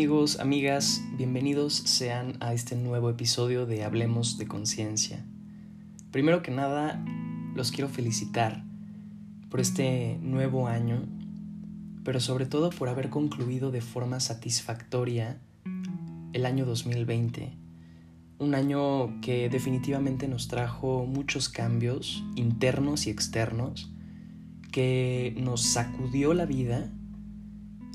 amigos, amigas, bienvenidos sean a este nuevo episodio de Hablemos de Conciencia. Primero que nada, los quiero felicitar por este nuevo año, pero sobre todo por haber concluido de forma satisfactoria el año 2020. Un año que definitivamente nos trajo muchos cambios internos y externos, que nos sacudió la vida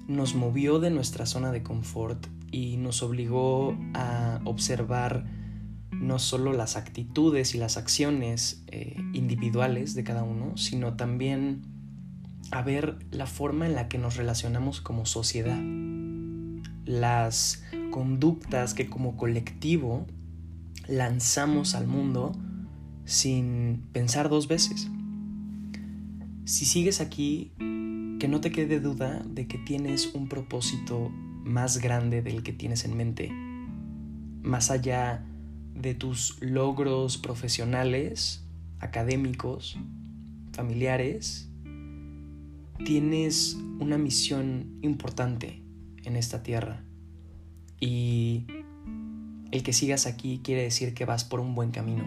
nos movió de nuestra zona de confort y nos obligó a observar no solo las actitudes y las acciones eh, individuales de cada uno, sino también a ver la forma en la que nos relacionamos como sociedad, las conductas que como colectivo lanzamos al mundo sin pensar dos veces. Si sigues aquí que no te quede duda de que tienes un propósito más grande del que tienes en mente, más allá de tus logros profesionales, académicos, familiares, tienes una misión importante en esta tierra y el que sigas aquí quiere decir que vas por un buen camino.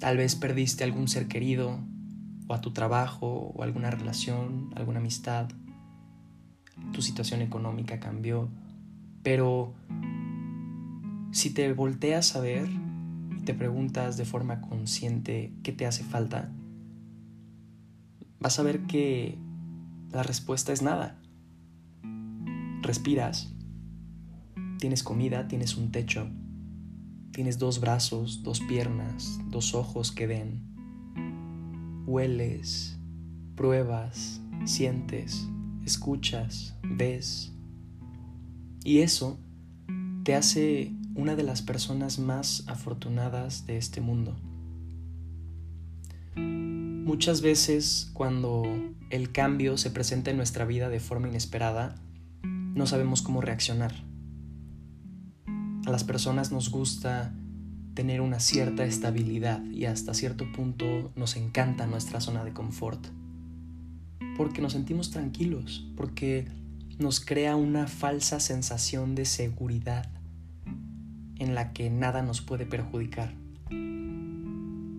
Tal vez perdiste algún ser querido, o a tu trabajo o alguna relación, alguna amistad. Tu situación económica cambió, pero si te volteas a ver y te preguntas de forma consciente qué te hace falta, vas a ver que la respuesta es nada. Respiras, tienes comida, tienes un techo, tienes dos brazos, dos piernas, dos ojos que ven, hueles, pruebas, sientes, escuchas, ves. Y eso te hace una de las personas más afortunadas de este mundo. Muchas veces cuando el cambio se presenta en nuestra vida de forma inesperada, no sabemos cómo reaccionar. A las personas nos gusta tener una cierta estabilidad y hasta cierto punto nos encanta nuestra zona de confort. Porque nos sentimos tranquilos, porque nos crea una falsa sensación de seguridad en la que nada nos puede perjudicar.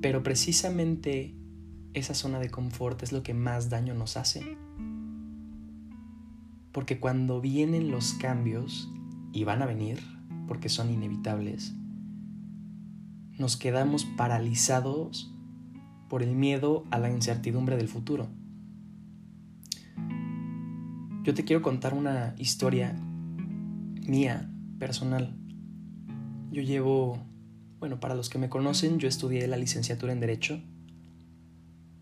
Pero precisamente esa zona de confort es lo que más daño nos hace. Porque cuando vienen los cambios, y van a venir, porque son inevitables, nos quedamos paralizados por el miedo a la incertidumbre del futuro. Yo te quiero contar una historia mía, personal. Yo llevo, bueno, para los que me conocen, yo estudié la licenciatura en Derecho.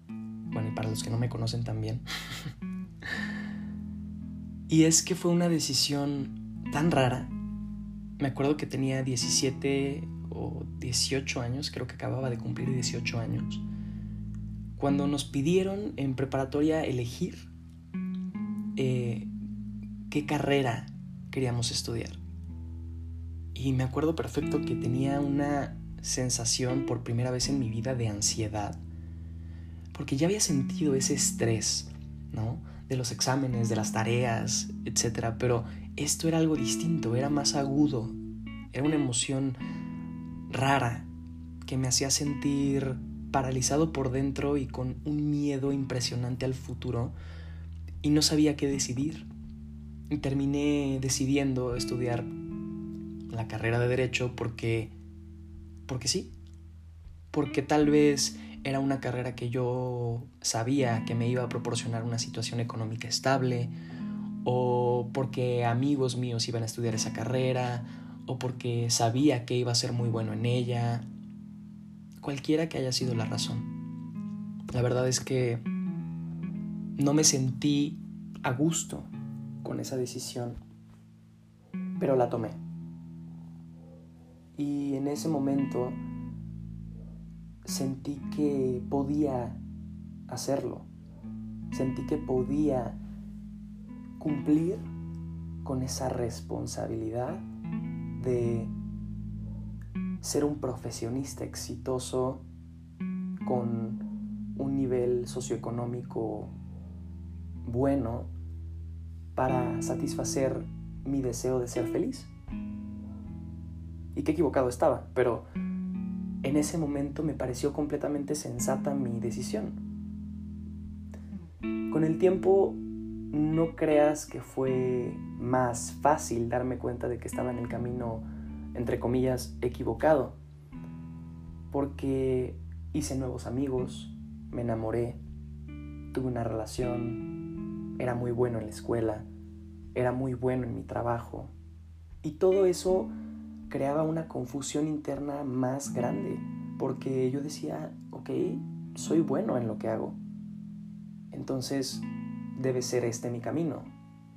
Bueno, y para los que no me conocen también. y es que fue una decisión tan rara. Me acuerdo que tenía 17 o 18 años, creo que acababa de cumplir 18 años, cuando nos pidieron en preparatoria elegir eh, qué carrera queríamos estudiar. Y me acuerdo perfecto que tenía una sensación por primera vez en mi vida de ansiedad, porque ya había sentido ese estrés, ¿no? De los exámenes, de las tareas, etc. Pero esto era algo distinto, era más agudo, era una emoción rara que me hacía sentir paralizado por dentro y con un miedo impresionante al futuro y no sabía qué decidir. Y terminé decidiendo estudiar la carrera de derecho porque porque sí, porque tal vez era una carrera que yo sabía que me iba a proporcionar una situación económica estable o porque amigos míos iban a estudiar esa carrera o porque sabía que iba a ser muy bueno en ella, cualquiera que haya sido la razón. La verdad es que no me sentí a gusto con esa decisión, pero la tomé. Y en ese momento sentí que podía hacerlo, sentí que podía cumplir con esa responsabilidad de ser un profesionista exitoso con un nivel socioeconómico bueno para satisfacer mi deseo de ser feliz. Y qué equivocado estaba, pero en ese momento me pareció completamente sensata mi decisión. Con el tiempo no creas que fue más fácil darme cuenta de que estaba en el camino, entre comillas, equivocado, porque hice nuevos amigos, me enamoré, tuve una relación, era muy bueno en la escuela, era muy bueno en mi trabajo, y todo eso creaba una confusión interna más grande, porque yo decía, ok, soy bueno en lo que hago, entonces debe ser este mi camino,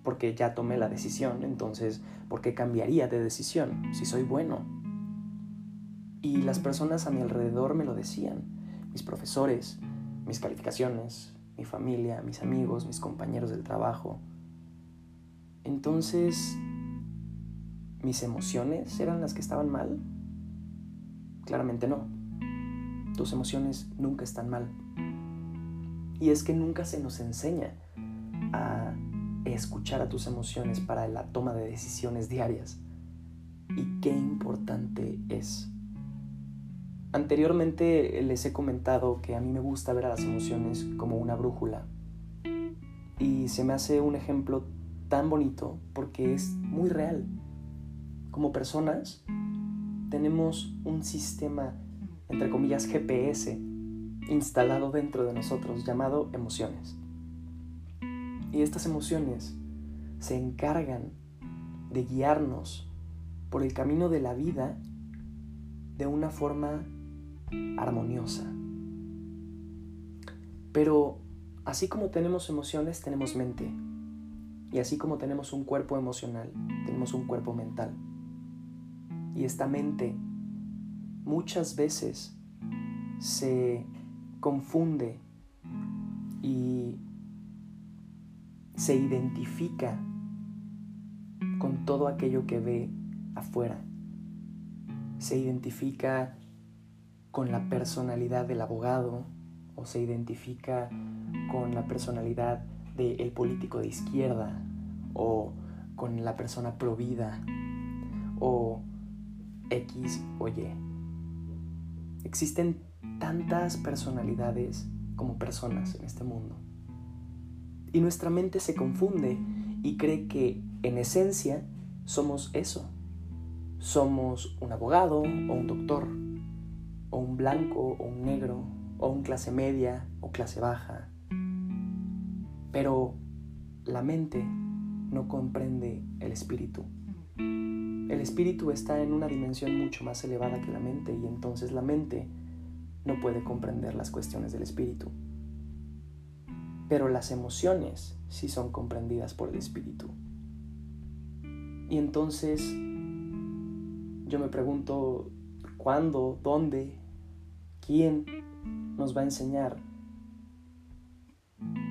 porque ya tomé la decisión, entonces, ¿por qué cambiaría de decisión si soy bueno? Y las personas a mi alrededor me lo decían, mis profesores, mis calificaciones, mi familia, mis amigos, mis compañeros del trabajo. Entonces, ¿mis emociones eran las que estaban mal? Claramente no. Tus emociones nunca están mal. Y es que nunca se nos enseña a escuchar a tus emociones para la toma de decisiones diarias. Y qué importante es. Anteriormente les he comentado que a mí me gusta ver a las emociones como una brújula. Y se me hace un ejemplo tan bonito porque es muy real. Como personas tenemos un sistema, entre comillas, GPS instalado dentro de nosotros llamado emociones. Y estas emociones se encargan de guiarnos por el camino de la vida de una forma armoniosa. Pero así como tenemos emociones, tenemos mente. Y así como tenemos un cuerpo emocional, tenemos un cuerpo mental. Y esta mente muchas veces se confunde y se identifica con todo aquello que ve afuera. Se identifica con la personalidad del abogado o se identifica con la personalidad del político de izquierda o con la persona provida o X o Y. Existen tantas personalidades como personas en este mundo. Y nuestra mente se confunde y cree que en esencia somos eso. Somos un abogado o un doctor, o un blanco o un negro, o un clase media o clase baja. Pero la mente no comprende el espíritu. El espíritu está en una dimensión mucho más elevada que la mente y entonces la mente no puede comprender las cuestiones del espíritu pero las emociones sí son comprendidas por el espíritu. Y entonces yo me pregunto, ¿cuándo, dónde, quién nos va a enseñar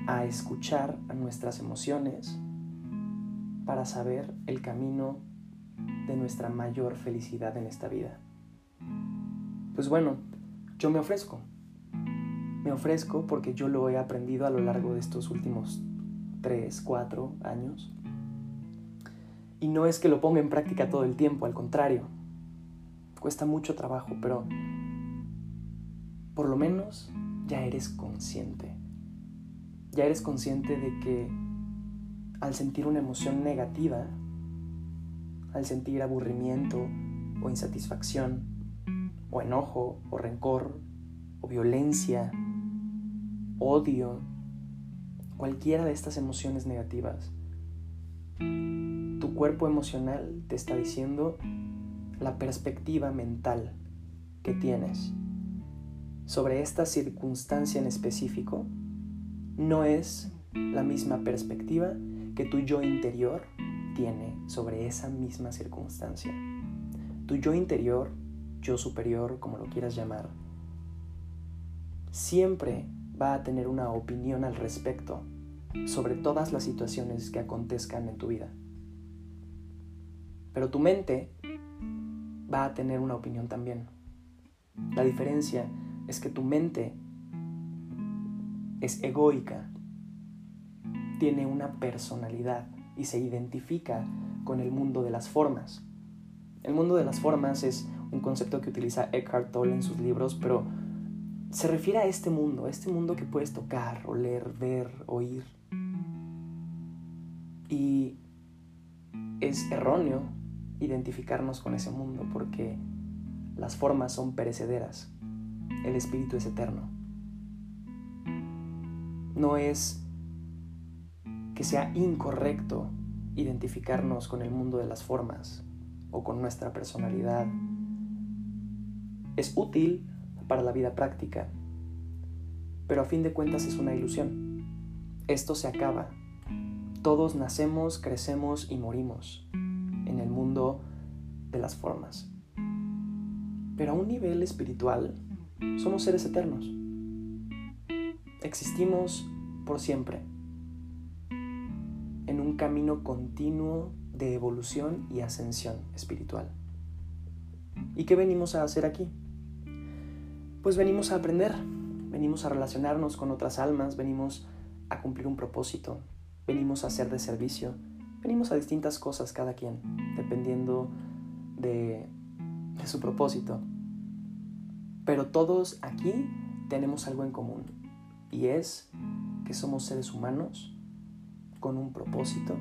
a escuchar a nuestras emociones para saber el camino de nuestra mayor felicidad en esta vida? Pues bueno, yo me ofrezco me ofrezco porque yo lo he aprendido a lo largo de estos últimos 3, 4 años. Y no es que lo ponga en práctica todo el tiempo, al contrario. Cuesta mucho trabajo, pero por lo menos ya eres consciente. Ya eres consciente de que al sentir una emoción negativa, al sentir aburrimiento o insatisfacción, o enojo, o rencor, o violencia, odio, cualquiera de estas emociones negativas, tu cuerpo emocional te está diciendo la perspectiva mental que tienes sobre esta circunstancia en específico no es la misma perspectiva que tu yo interior tiene sobre esa misma circunstancia. Tu yo interior, yo superior, como lo quieras llamar, siempre va a tener una opinión al respecto sobre todas las situaciones que acontezcan en tu vida. Pero tu mente va a tener una opinión también. La diferencia es que tu mente es egoica, tiene una personalidad y se identifica con el mundo de las formas. El mundo de las formas es un concepto que utiliza Eckhart Tolle en sus libros, pero se refiere a este mundo, a este mundo que puedes tocar, oler, ver, oír. Y es erróneo identificarnos con ese mundo porque las formas son perecederas, el espíritu es eterno. No es que sea incorrecto identificarnos con el mundo de las formas o con nuestra personalidad. Es útil para la vida práctica, pero a fin de cuentas es una ilusión. Esto se acaba. Todos nacemos, crecemos y morimos en el mundo de las formas. Pero a un nivel espiritual, somos seres eternos. Existimos por siempre, en un camino continuo de evolución y ascensión espiritual. ¿Y qué venimos a hacer aquí? Pues venimos a aprender, venimos a relacionarnos con otras almas, venimos a cumplir un propósito, venimos a ser de servicio, venimos a distintas cosas cada quien, dependiendo de, de su propósito. Pero todos aquí tenemos algo en común y es que somos seres humanos con un propósito,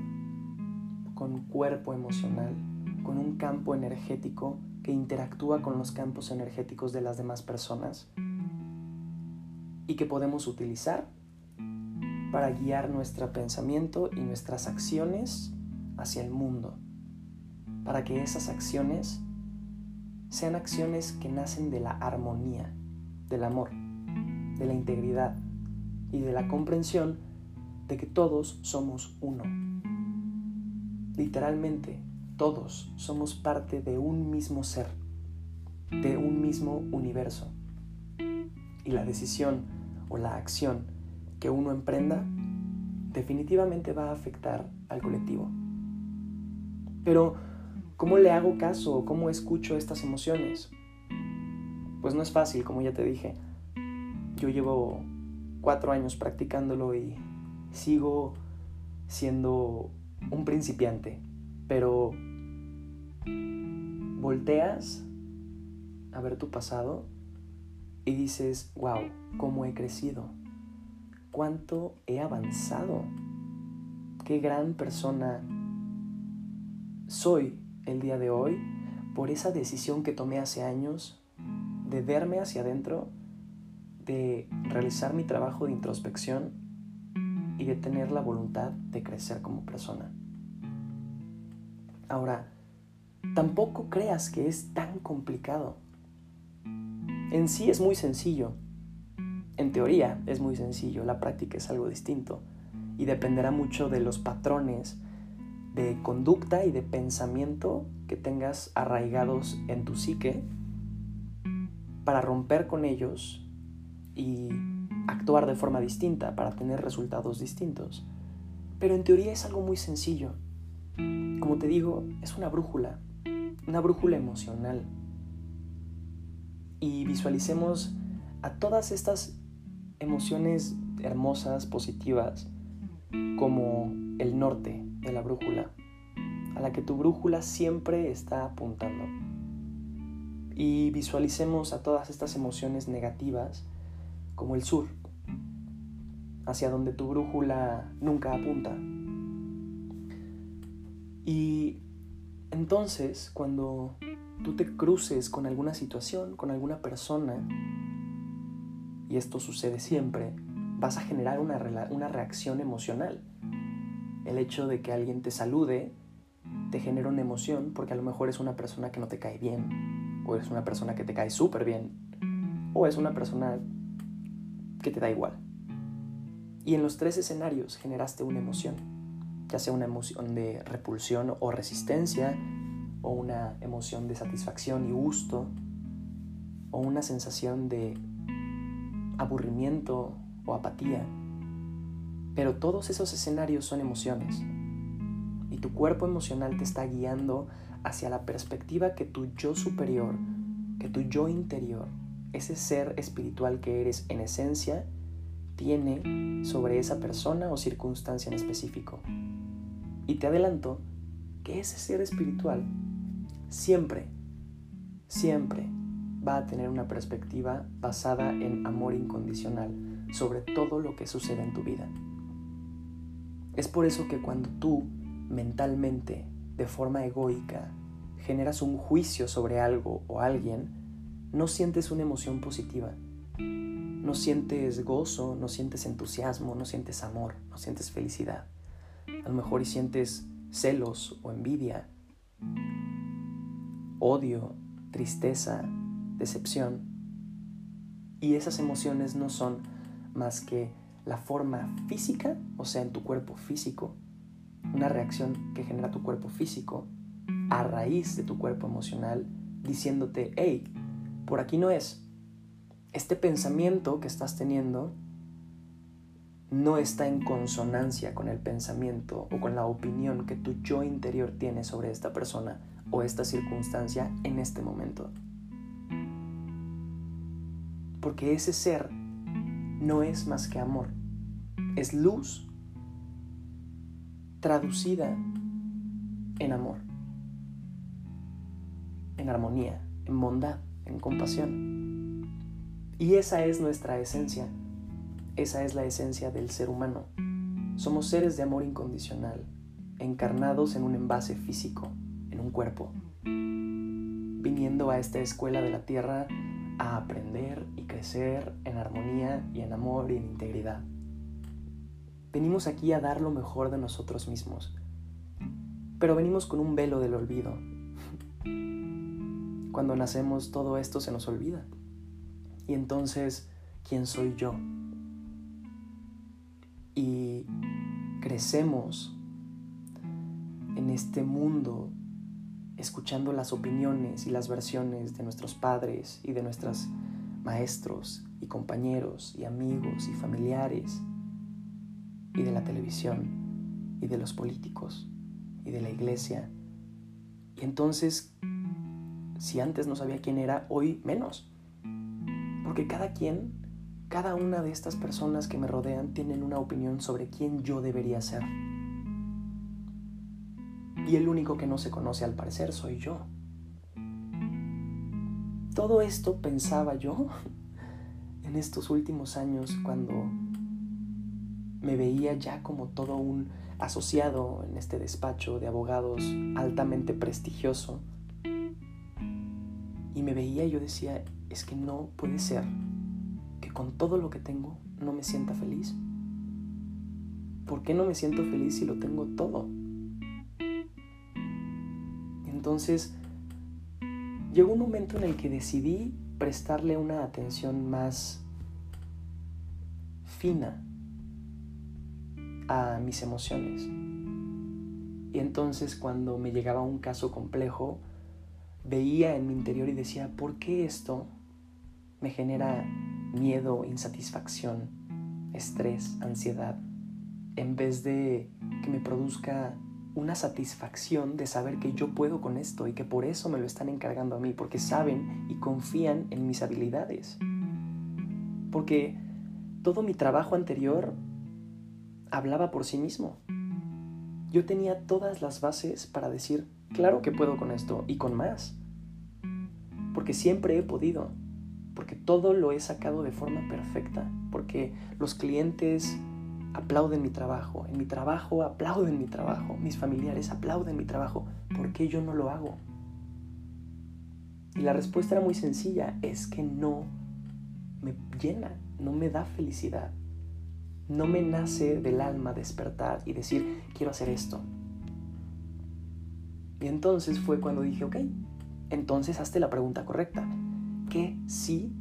con un cuerpo emocional, con un campo energético que interactúa con los campos energéticos de las demás personas y que podemos utilizar para guiar nuestro pensamiento y nuestras acciones hacia el mundo, para que esas acciones sean acciones que nacen de la armonía, del amor, de la integridad y de la comprensión de que todos somos uno. Literalmente, todos somos parte de un mismo ser, de un mismo universo. Y la decisión o la acción que uno emprenda definitivamente va a afectar al colectivo. Pero ¿Cómo le hago caso o cómo escucho estas emociones? Pues no es fácil, como ya te dije. Yo llevo cuatro años practicándolo y sigo siendo un principiante, pero volteas a ver tu pasado y dices, wow, cómo he crecido, cuánto he avanzado, qué gran persona soy el día de hoy por esa decisión que tomé hace años de verme hacia adentro, de realizar mi trabajo de introspección y de tener la voluntad de crecer como persona. Ahora, tampoco creas que es tan complicado. En sí es muy sencillo. En teoría es muy sencillo, la práctica es algo distinto y dependerá mucho de los patrones, de conducta y de pensamiento que tengas arraigados en tu psique para romper con ellos y actuar de forma distinta para tener resultados distintos. Pero en teoría es algo muy sencillo. Como te digo, es una brújula, una brújula emocional. Y visualicemos a todas estas emociones hermosas, positivas, como el norte, de la brújula, a la que tu brújula siempre está apuntando. Y visualicemos a todas estas emociones negativas como el sur, hacia donde tu brújula nunca apunta. Y entonces, cuando tú te cruces con alguna situación, con alguna persona, y esto sucede siempre, vas a generar una, una reacción emocional el hecho de que alguien te salude te genera una emoción porque a lo mejor es una persona que no te cae bien, o es una persona que te cae súper bien, o es una persona que te da igual. Y en los tres escenarios generaste una emoción, ya sea una emoción de repulsión o resistencia, o una emoción de satisfacción y gusto, o una sensación de aburrimiento o apatía. Pero todos esos escenarios son emociones. Y tu cuerpo emocional te está guiando hacia la perspectiva que tu yo superior, que tu yo interior, ese ser espiritual que eres en esencia, tiene sobre esa persona o circunstancia en específico. Y te adelanto que ese ser espiritual siempre, siempre va a tener una perspectiva basada en amor incondicional sobre todo lo que sucede en tu vida. Es por eso que cuando tú mentalmente, de forma egoica, generas un juicio sobre algo o alguien, no sientes una emoción positiva. No sientes gozo, no sientes entusiasmo, no sientes amor, no sientes felicidad. A lo mejor y sientes celos o envidia, odio, tristeza, decepción. Y esas emociones no son más que la forma física, o sea, en tu cuerpo físico, una reacción que genera tu cuerpo físico a raíz de tu cuerpo emocional, diciéndote, hey, por aquí no es. Este pensamiento que estás teniendo no está en consonancia con el pensamiento o con la opinión que tu yo interior tiene sobre esta persona o esta circunstancia en este momento. Porque ese ser no es más que amor. Es luz traducida en amor, en armonía, en bondad, en compasión. Y esa es nuestra esencia. Esa es la esencia del ser humano. Somos seres de amor incondicional, encarnados en un envase físico, en un cuerpo, viniendo a esta escuela de la tierra a aprender y crecer en armonía y en amor y en integridad. Venimos aquí a dar lo mejor de nosotros mismos, pero venimos con un velo del olvido. Cuando nacemos todo esto se nos olvida. Y entonces, ¿quién soy yo? Y crecemos en este mundo escuchando las opiniones y las versiones de nuestros padres y de nuestros maestros y compañeros y amigos y familiares y de la televisión y de los políticos y de la iglesia. Y entonces, si antes no sabía quién era, hoy menos. Porque cada quien, cada una de estas personas que me rodean tienen una opinión sobre quién yo debería ser. Y el único que no se conoce al parecer soy yo. Todo esto pensaba yo en estos últimos años cuando me veía ya como todo un asociado en este despacho de abogados altamente prestigioso. Y me veía y yo decía, es que no puede ser que con todo lo que tengo no me sienta feliz. ¿Por qué no me siento feliz si lo tengo todo? Entonces, llegó un momento en el que decidí prestarle una atención más fina a mis emociones. Y entonces cuando me llegaba un caso complejo, veía en mi interior y decía, ¿por qué esto me genera miedo, insatisfacción, estrés, ansiedad, en vez de que me produzca una satisfacción de saber que yo puedo con esto y que por eso me lo están encargando a mí, porque saben y confían en mis habilidades. Porque todo mi trabajo anterior hablaba por sí mismo. Yo tenía todas las bases para decir, claro que puedo con esto y con más. Porque siempre he podido, porque todo lo he sacado de forma perfecta, porque los clientes aplauden mi trabajo, en mi trabajo aplauden mi trabajo, mis familiares aplauden mi trabajo, ¿por qué yo no lo hago? Y la respuesta era muy sencilla, es que no me llena, no me da felicidad, no me nace del alma despertar y decir, quiero hacer esto. Y entonces fue cuando dije, ok, entonces hazte la pregunta correcta, ¿qué sí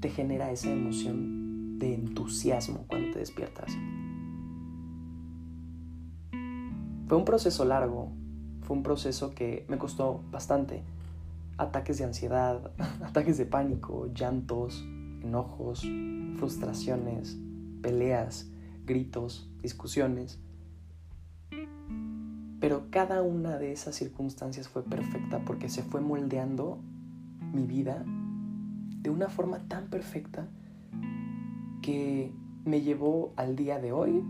te genera esa emoción de entusiasmo cuando te despiertas. Fue un proceso largo, fue un proceso que me costó bastante. Ataques de ansiedad, ataques de pánico, llantos, enojos, frustraciones, peleas, gritos, discusiones. Pero cada una de esas circunstancias fue perfecta porque se fue moldeando mi vida de una forma tan perfecta que me llevó al día de hoy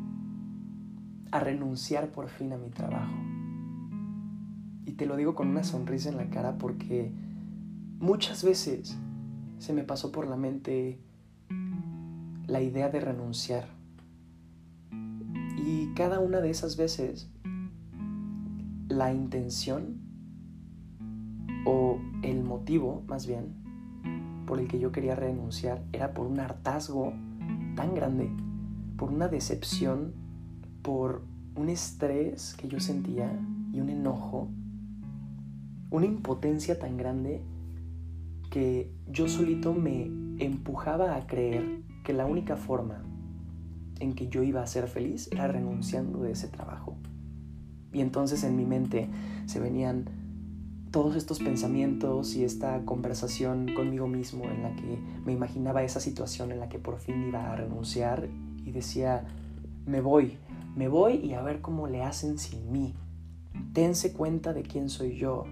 a renunciar por fin a mi trabajo. Y te lo digo con una sonrisa en la cara porque muchas veces se me pasó por la mente la idea de renunciar. Y cada una de esas veces la intención o el motivo, más bien, por el que yo quería renunciar era por un hartazgo tan grande, por una decepción, por un estrés que yo sentía y un enojo, una impotencia tan grande que yo solito me empujaba a creer que la única forma en que yo iba a ser feliz era renunciando de ese trabajo. Y entonces en mi mente se venían todos estos pensamientos y esta conversación conmigo mismo en la que me imaginaba esa situación en la que por fin iba a renunciar y decía, me voy, me voy y a ver cómo le hacen sin mí. Tense cuenta de quién soy yo.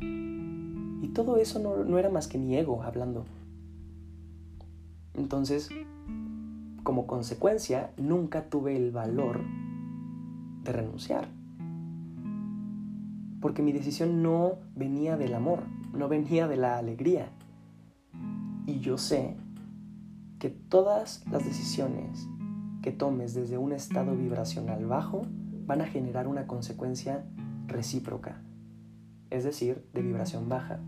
Y todo eso no, no era más que mi ego hablando. Entonces, como consecuencia, nunca tuve el valor de renunciar. Porque mi decisión no venía del amor, no venía de la alegría. Y yo sé que todas las decisiones que tomes desde un estado vibracional bajo van a generar una consecuencia recíproca, es decir, de vibración baja.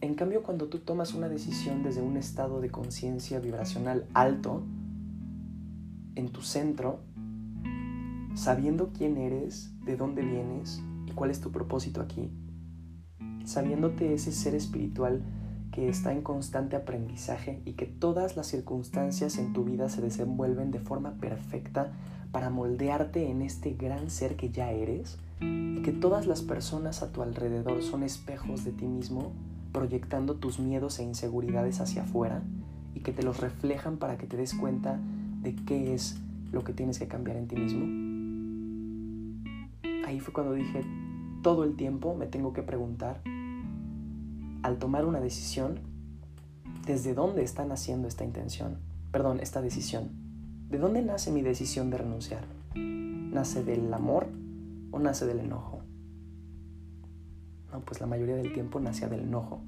En cambio, cuando tú tomas una decisión desde un estado de conciencia vibracional alto, en tu centro, sabiendo quién eres, de dónde vienes y cuál es tu propósito aquí, sabiéndote ese ser espiritual que está en constante aprendizaje y que todas las circunstancias en tu vida se desenvuelven de forma perfecta para moldearte en este gran ser que ya eres y que todas las personas a tu alrededor son espejos de ti mismo, proyectando tus miedos e inseguridades hacia afuera y que te los reflejan para que te des cuenta de qué es lo que tienes que cambiar en ti mismo fue cuando dije, todo el tiempo me tengo que preguntar, al tomar una decisión, ¿desde dónde está naciendo esta intención? Perdón, esta decisión. ¿De dónde nace mi decisión de renunciar? ¿Nace del amor o nace del enojo? No, pues la mayoría del tiempo nacía del enojo.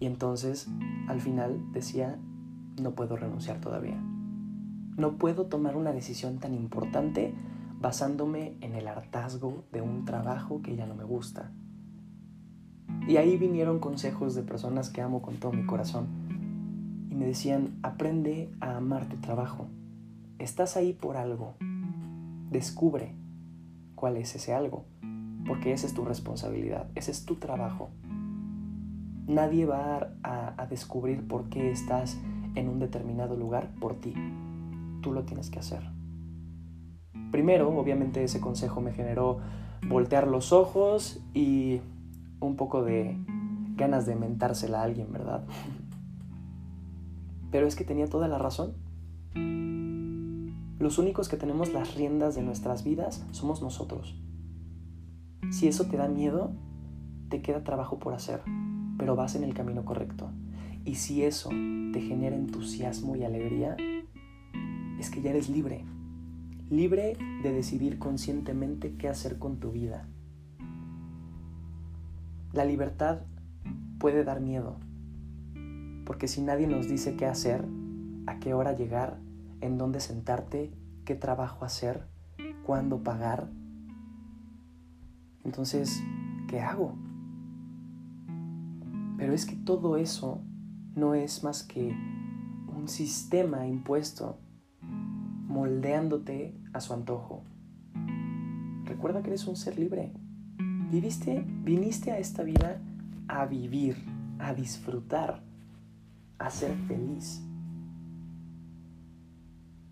Y entonces, al final, decía, no puedo renunciar todavía. No puedo tomar una decisión tan importante basándome en el hartazgo de un trabajo que ya no me gusta. Y ahí vinieron consejos de personas que amo con todo mi corazón. Y me decían, aprende a amar tu trabajo. Estás ahí por algo. Descubre cuál es ese algo. Porque esa es tu responsabilidad, ese es tu trabajo. Nadie va a, a descubrir por qué estás en un determinado lugar por ti. Tú lo tienes que hacer. Primero, obviamente ese consejo me generó voltear los ojos y un poco de ganas de mentársela a alguien, ¿verdad? Pero es que tenía toda la razón. Los únicos que tenemos las riendas de nuestras vidas somos nosotros. Si eso te da miedo, te queda trabajo por hacer, pero vas en el camino correcto. Y si eso te genera entusiasmo y alegría, es que ya eres libre libre de decidir conscientemente qué hacer con tu vida. La libertad puede dar miedo, porque si nadie nos dice qué hacer, a qué hora llegar, en dónde sentarte, qué trabajo hacer, cuándo pagar, entonces, ¿qué hago? Pero es que todo eso no es más que un sistema impuesto moldeándote a su antojo. Recuerda que eres un ser libre. Viviste, viniste a esta vida a vivir, a disfrutar, a ser feliz.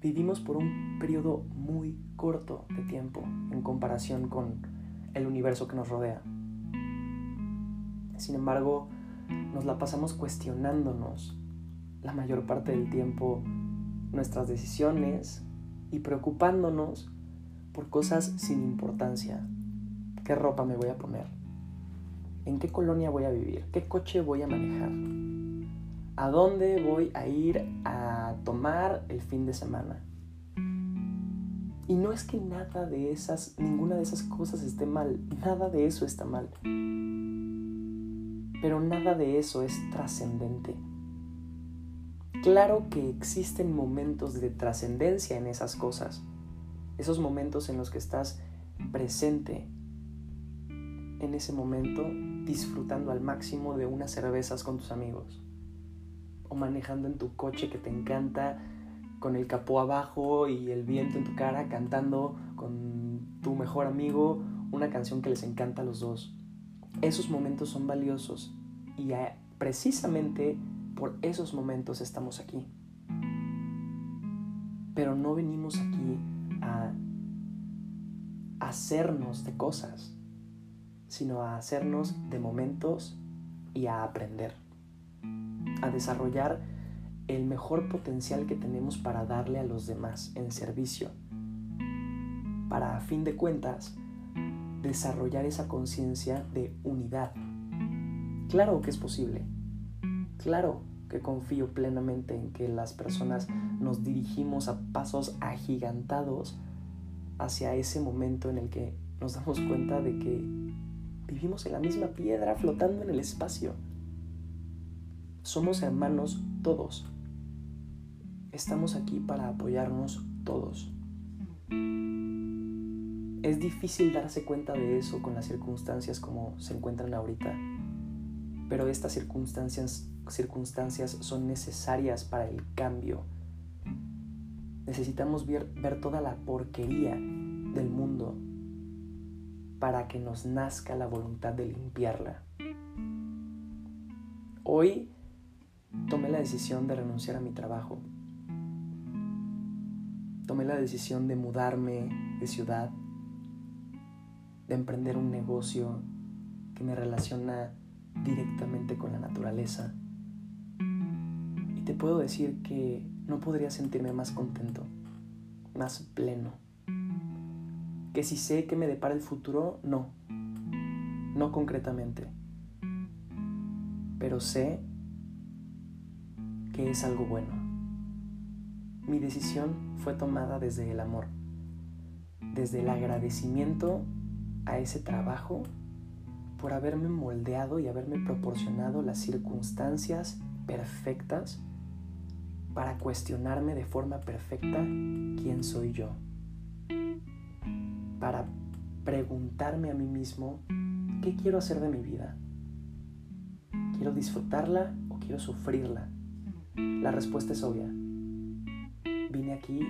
Vivimos por un periodo muy corto de tiempo en comparación con el universo que nos rodea. Sin embargo, nos la pasamos cuestionándonos la mayor parte del tiempo nuestras decisiones, y preocupándonos por cosas sin importancia. ¿Qué ropa me voy a poner? ¿En qué colonia voy a vivir? ¿Qué coche voy a manejar? ¿A dónde voy a ir a tomar el fin de semana? Y no es que nada de esas, ninguna de esas cosas esté mal, nada de eso está mal. Pero nada de eso es trascendente. Claro que existen momentos de trascendencia en esas cosas, esos momentos en los que estás presente en ese momento disfrutando al máximo de unas cervezas con tus amigos o manejando en tu coche que te encanta con el capó abajo y el viento en tu cara cantando con tu mejor amigo una canción que les encanta a los dos. Esos momentos son valiosos y precisamente por esos momentos estamos aquí. Pero no venimos aquí a hacernos de cosas, sino a hacernos de momentos y a aprender, a desarrollar el mejor potencial que tenemos para darle a los demás en servicio, para a fin de cuentas desarrollar esa conciencia de unidad. Claro que es posible, claro que confío plenamente en que las personas nos dirigimos a pasos agigantados hacia ese momento en el que nos damos cuenta de que vivimos en la misma piedra flotando en el espacio. Somos hermanos todos. Estamos aquí para apoyarnos todos. Es difícil darse cuenta de eso con las circunstancias como se encuentran ahorita, pero estas circunstancias, circunstancias son necesarias para el cambio. Necesitamos ver, ver toda la porquería del mundo para que nos nazca la voluntad de limpiarla. Hoy tomé la decisión de renunciar a mi trabajo. Tomé la decisión de mudarme de ciudad, de emprender un negocio que me relaciona directamente con la naturaleza. Te puedo decir que no podría sentirme más contento, más pleno. Que si sé que me depara el futuro, no, no concretamente, pero sé que es algo bueno. Mi decisión fue tomada desde el amor, desde el agradecimiento a ese trabajo por haberme moldeado y haberme proporcionado las circunstancias perfectas para cuestionarme de forma perfecta quién soy yo para preguntarme a mí mismo, ¿qué quiero hacer de mi vida? ¿Quiero disfrutarla o quiero sufrirla? La respuesta es obvia. Vine aquí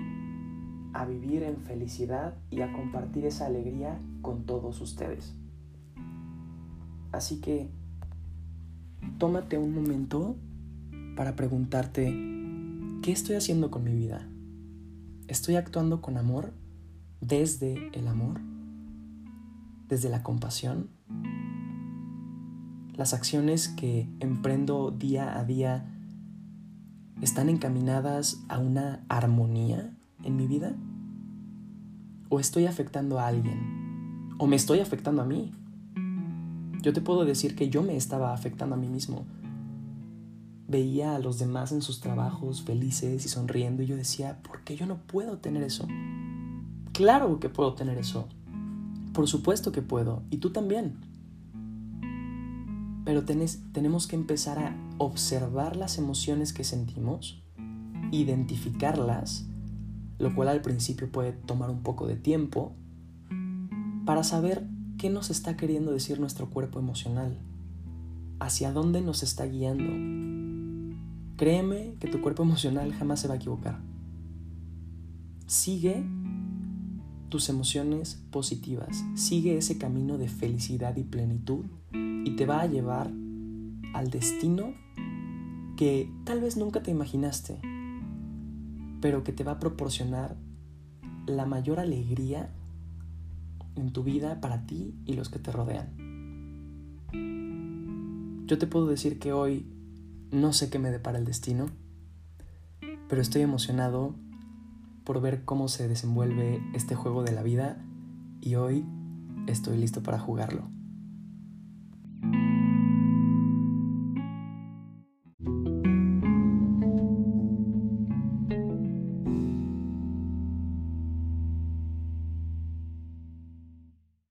a vivir en felicidad y a compartir esa alegría con todos ustedes. Así que tómate un momento para preguntarte, ¿qué estoy haciendo con mi vida? ¿Estoy actuando con amor? desde el amor, desde la compasión. Las acciones que emprendo día a día están encaminadas a una armonía en mi vida? ¿O estoy afectando a alguien? ¿O me estoy afectando a mí? Yo te puedo decir que yo me estaba afectando a mí mismo. Veía a los demás en sus trabajos felices y sonriendo y yo decía, ¿por qué yo no puedo tener eso? Claro que puedo tener eso. Por supuesto que puedo. Y tú también. Pero tenemos que empezar a observar las emociones que sentimos, identificarlas, lo cual al principio puede tomar un poco de tiempo, para saber qué nos está queriendo decir nuestro cuerpo emocional, hacia dónde nos está guiando. Créeme que tu cuerpo emocional jamás se va a equivocar. Sigue tus emociones positivas. Sigue ese camino de felicidad y plenitud y te va a llevar al destino que tal vez nunca te imaginaste, pero que te va a proporcionar la mayor alegría en tu vida para ti y los que te rodean. Yo te puedo decir que hoy no sé qué me depara el destino, pero estoy emocionado por ver cómo se desenvuelve este juego de la vida y hoy estoy listo para jugarlo.